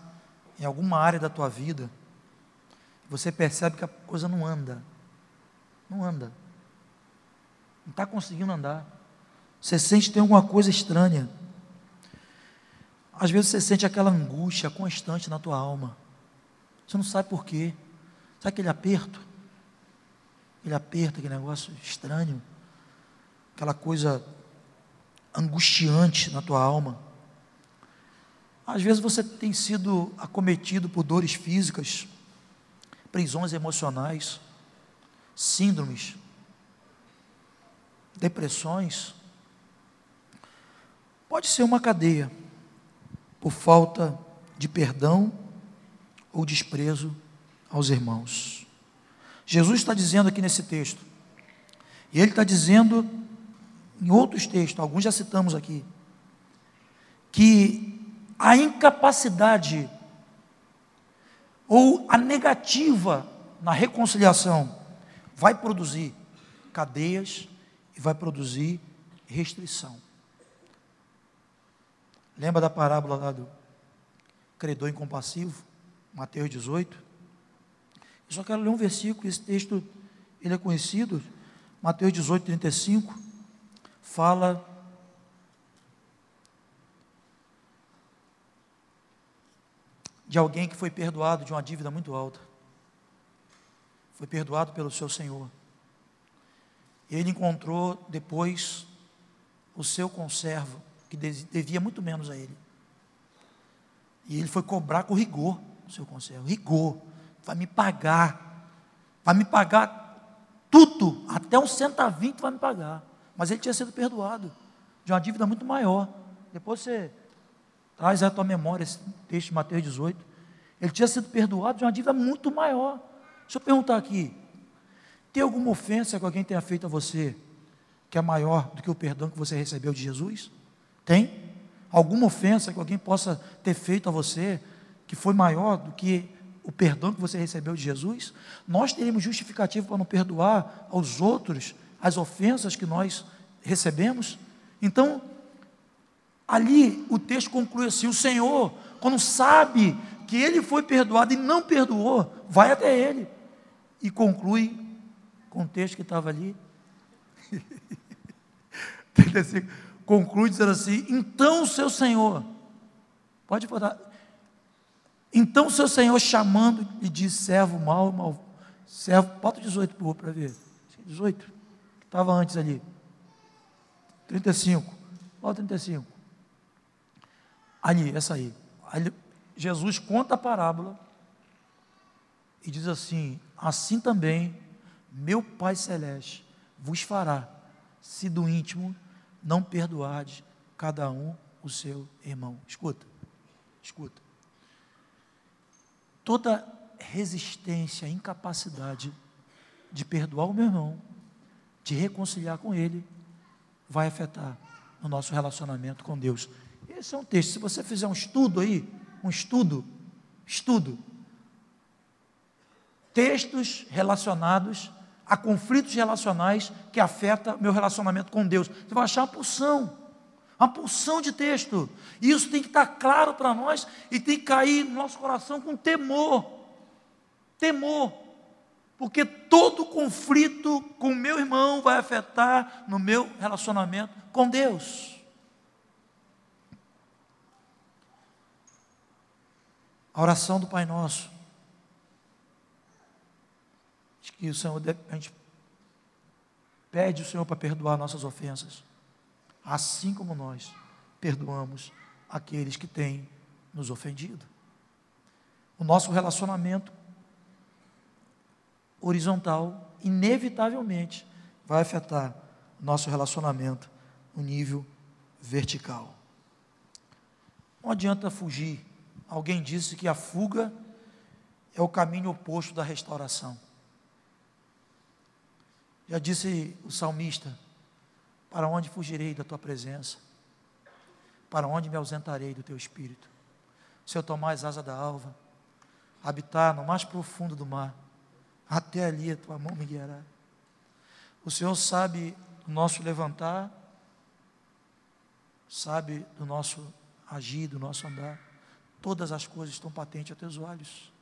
em alguma área da tua vida. Você percebe que a coisa não anda. Não anda. Não está conseguindo andar. Você sente que tem alguma coisa estranha. Às vezes você sente aquela angústia constante na tua alma. Você não sabe por quê. Sabe aquele aperto? Aquele aperto, aquele negócio estranho. Aquela coisa angustiante na tua alma. Às vezes você tem sido acometido por dores físicas, prisões emocionais, síndromes, depressões. Pode ser uma cadeia por falta de perdão ou desprezo aos irmãos. Jesus está dizendo aqui nesse texto, e ele está dizendo em outros textos, alguns já citamos aqui, que a incapacidade ou a negativa na reconciliação vai produzir cadeias e vai produzir restrição. Lembra da parábola lá do credor incompassivo? Mateus 18. Eu só quero ler um versículo, esse texto ele é conhecido. Mateus 18, 35 fala de alguém que foi perdoado de uma dívida muito alta. Foi perdoado pelo seu Senhor. Ele encontrou depois o seu conservo, que devia muito menos a ele. E ele foi cobrar com rigor o seu conservo. Rigor. Vai me pagar. Vai me pagar tudo. Até um centavinho vai me pagar. Mas ele tinha sido perdoado de uma dívida muito maior. Depois você traz à tua memória esse texto de Mateus 18. Ele tinha sido perdoado de uma dívida muito maior. Deixa eu perguntar aqui: tem alguma ofensa que alguém tenha feito a você que é maior do que o perdão que você recebeu de Jesus? Tem? Alguma ofensa que alguém possa ter feito a você que foi maior do que o perdão que você recebeu de Jesus? Nós teríamos justificativo para não perdoar aos outros as ofensas que nós recebemos? Então, ali o texto conclui assim: o Senhor, quando sabe que ele foi perdoado e não perdoou, vai até ele e conclui com o texto que estava ali. conclui dizendo assim: então seu Senhor, pode botar, então seu Senhor chamando e diz: servo mal, mal, servo, bota 18 por para ver, 18, que estava antes ali, 35, bota 35, ali, essa aí, ali, Jesus conta a parábola e diz assim: assim também meu Pai Celeste vos fará, se do íntimo não perdoardes cada um o seu irmão. Escuta, escuta. Toda resistência, incapacidade de perdoar o meu irmão, de reconciliar com ele, vai afetar o nosso relacionamento com Deus. Esse é um texto. Se você fizer um estudo aí, um estudo, estudo, textos relacionados a conflitos relacionais que afetam meu relacionamento com Deus. Você vai achar uma pulsão, uma pulsão de texto. E isso tem que estar claro para nós e tem que cair no nosso coração com temor. Temor. Porque todo conflito com meu irmão vai afetar no meu relacionamento com Deus. A oração do Pai Nosso. Que o Senhor, a gente pede o Senhor para perdoar nossas ofensas, assim como nós perdoamos aqueles que têm nos ofendido. O nosso relacionamento horizontal, inevitavelmente, vai afetar nosso relacionamento no nível vertical. Não adianta fugir Alguém disse que a fuga é o caminho oposto da restauração. Já disse o salmista: Para onde fugirei da tua presença? Para onde me ausentarei do teu espírito? Se eu tomar as asas da alva, habitar no mais profundo do mar, até ali a tua mão me guiará. O Senhor sabe do nosso levantar, sabe do nosso agir, do nosso andar todas as coisas estão patentes a teus olhos.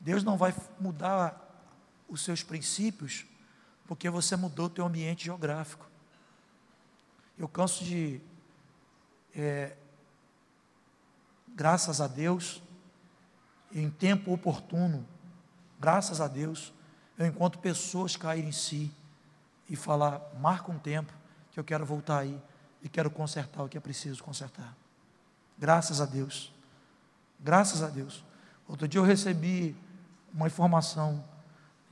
Deus não vai mudar os seus princípios porque você mudou o teu ambiente geográfico. Eu canso de, é, graças a Deus, em tempo oportuno, graças a Deus, eu encontro pessoas caírem em si e falar, marca um tempo que eu quero voltar aí e quero consertar o que é preciso consertar. Graças a Deus. Graças a Deus. Outro dia eu recebi uma informação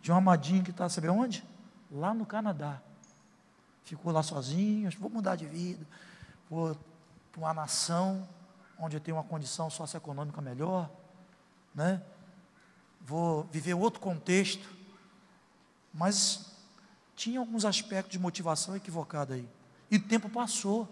de um amadinho que está, sabe onde? Lá no Canadá. Ficou lá sozinho, vou mudar de vida, vou para uma nação onde eu tenho uma condição socioeconômica melhor, né? Vou viver outro contexto. Mas tinha alguns aspectos de motivação equivocada aí. E o tempo passou.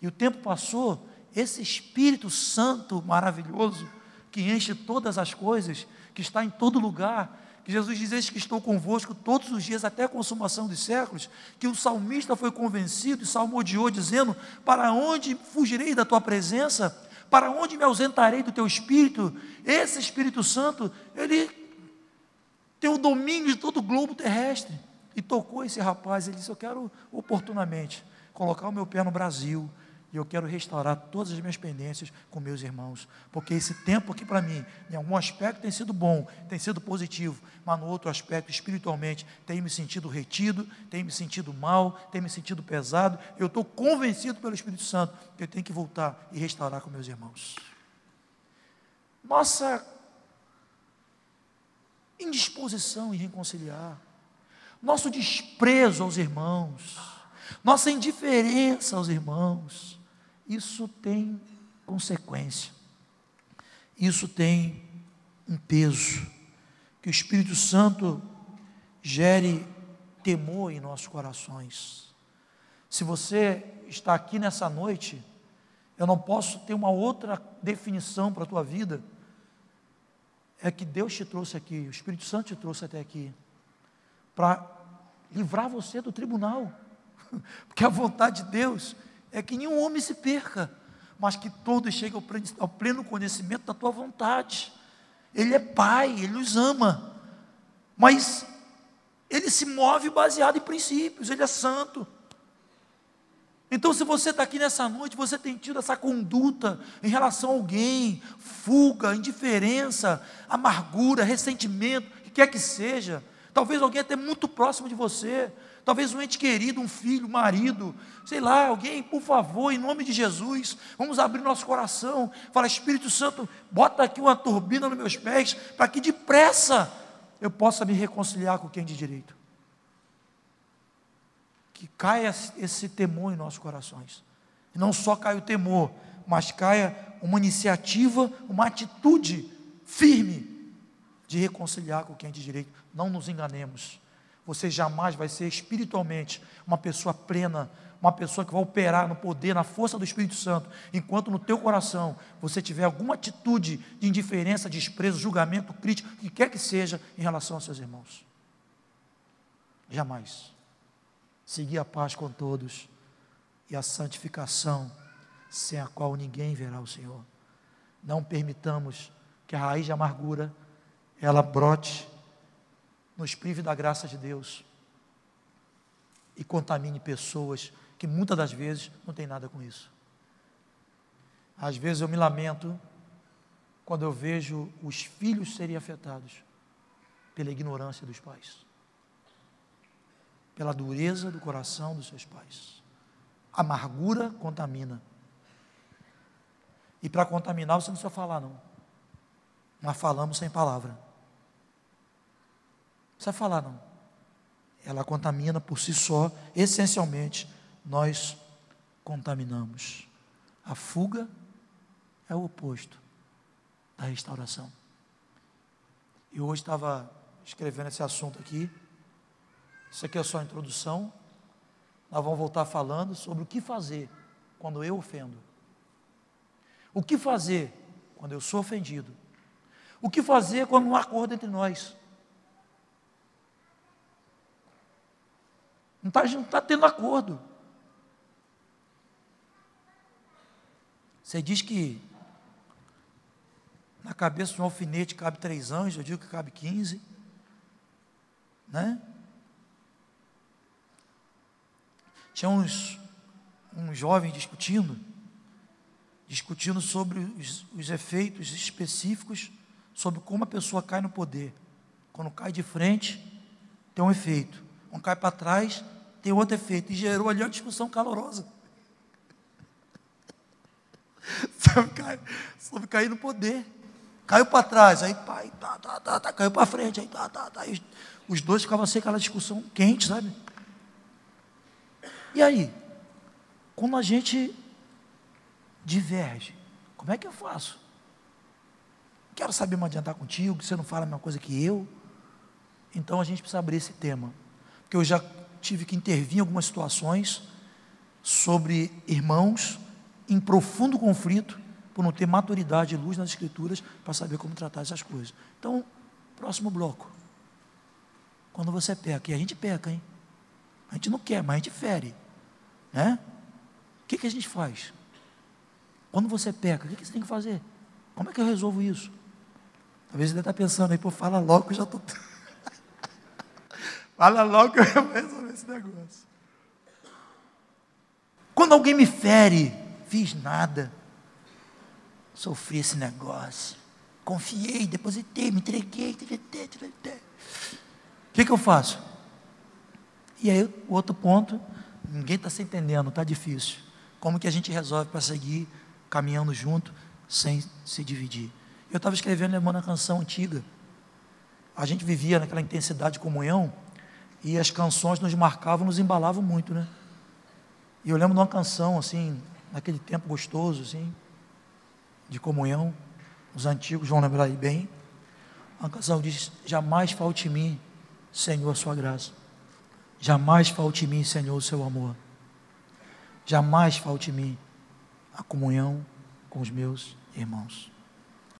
E o tempo passou esse Espírito Santo maravilhoso, que enche todas as coisas, que está em todo lugar, que Jesus diz: Eis que estou convosco todos os dias até a consumação dos séculos, que o salmista foi convencido e salmodiou, dizendo: Para onde fugirei da tua presença? Para onde me ausentarei do teu Espírito? Esse Espírito Santo, ele tem o domínio de todo o globo terrestre. E tocou esse rapaz, ele disse: Eu quero oportunamente colocar o meu pé no Brasil, e eu quero restaurar todas as minhas pendências com meus irmãos, porque esse tempo aqui para mim, em algum aspecto tem sido bom, tem sido positivo, mas no outro aspecto, espiritualmente, tem me sentido retido, tem me sentido mal, tem me sentido pesado. Eu estou convencido pelo Espírito Santo que eu tenho que voltar e restaurar com meus irmãos. Nossa indisposição em reconciliar, nosso desprezo aos irmãos, nossa indiferença aos irmãos, isso tem consequência. Isso tem um peso. Que o Espírito Santo gere temor em nossos corações. Se você está aqui nessa noite, eu não posso ter uma outra definição para a tua vida. É que Deus te trouxe aqui, o Espírito Santo te trouxe até aqui, para livrar você do tribunal. Porque a vontade de Deus é que nenhum homem se perca, mas que todos cheguem ao pleno conhecimento da tua vontade. Ele é Pai, Ele os ama, mas Ele se move baseado em princípios, Ele é santo. Então, se você está aqui nessa noite, você tem tido essa conduta em relação a alguém, fuga, indiferença, amargura, ressentimento, o que quer que seja, talvez alguém até muito próximo de você, talvez um ente querido, um filho, um marido, sei lá, alguém, por favor, em nome de Jesus, vamos abrir nosso coração, fala, Espírito Santo, bota aqui uma turbina nos meus pés, para que depressa eu possa me reconciliar com quem de direito. Que caia esse temor em nossos corações. E não só caia o temor, mas caia uma iniciativa, uma atitude firme de reconciliar com quem de direito. Não nos enganemos você jamais vai ser espiritualmente uma pessoa plena, uma pessoa que vai operar no poder, na força do Espírito Santo, enquanto no teu coração você tiver alguma atitude de indiferença, desprezo, julgamento, crítico, que quer que seja em relação aos seus irmãos. Jamais. Seguir a paz com todos e a santificação, sem a qual ninguém verá o Senhor. Não permitamos que a raiz de amargura ela brote nos prive da graça de Deus e contamine pessoas que muitas das vezes não tem nada com isso. Às vezes eu me lamento quando eu vejo os filhos serem afetados pela ignorância dos pais, pela dureza do coração dos seus pais. Amargura contamina. E para contaminar você não precisa falar, não. Nós falamos sem palavra precisa falar, não. Ela contamina por si só, essencialmente, nós contaminamos. A fuga é o oposto da restauração. E hoje estava escrevendo esse assunto aqui. Isso aqui é só a introdução. Nós vamos voltar falando sobre o que fazer quando eu ofendo. O que fazer quando eu sou ofendido. O que fazer quando não há acordo entre nós. Não está não tá tendo acordo. Você diz que na cabeça de um alfinete cabe três anjos, eu digo que cabe quinze. Né? Tinha uns, um jovem discutindo, discutindo sobre os, os efeitos específicos sobre como a pessoa cai no poder. Quando cai de frente, tem um efeito um cai para trás, tem outro efeito. E gerou ali uma discussão calorosa. Sobre cair, sobre cair no poder. Caiu para trás, aí pai, tá, tá, tá, tá, caiu para frente, aí tá, tá, tá. E os dois ficavam assim, aquela discussão quente, sabe? E aí? Quando a gente diverge, como é que eu faço? Quero saber me adiantar contigo, você não fala a mesma coisa que eu. Então a gente precisa abrir esse tema que eu já tive que intervir em algumas situações sobre irmãos em profundo conflito por não ter maturidade e luz nas escrituras para saber como tratar essas coisas. Então, próximo bloco. Quando você peca, e a gente peca, hein? A gente não quer, mas a gente fere. Né? O que, que a gente faz? Quando você peca, o que, que você tem que fazer? Como é que eu resolvo isso? Talvez você deve estar pensando aí, pô, fala logo que eu já estou. Fala logo que eu vou resolver esse negócio. Quando alguém me fere, fiz nada. Sofri esse negócio. Confiei, depositei, me entreguei. O que, que eu faço? E aí, o outro ponto, ninguém está se entendendo, está difícil. Como que a gente resolve para seguir caminhando junto, sem se dividir? Eu estava escrevendo lembrando a canção antiga. A gente vivia naquela intensidade de comunhão e as canções nos marcavam, nos embalavam muito, né? E eu lembro de uma canção, assim, naquele tempo gostoso, assim, de comunhão, os antigos vão lembrar aí bem. A canção diz: Jamais falte em mim, Senhor, a sua graça. Jamais falte em mim, Senhor, o seu amor. Jamais falte em mim a comunhão com os meus irmãos.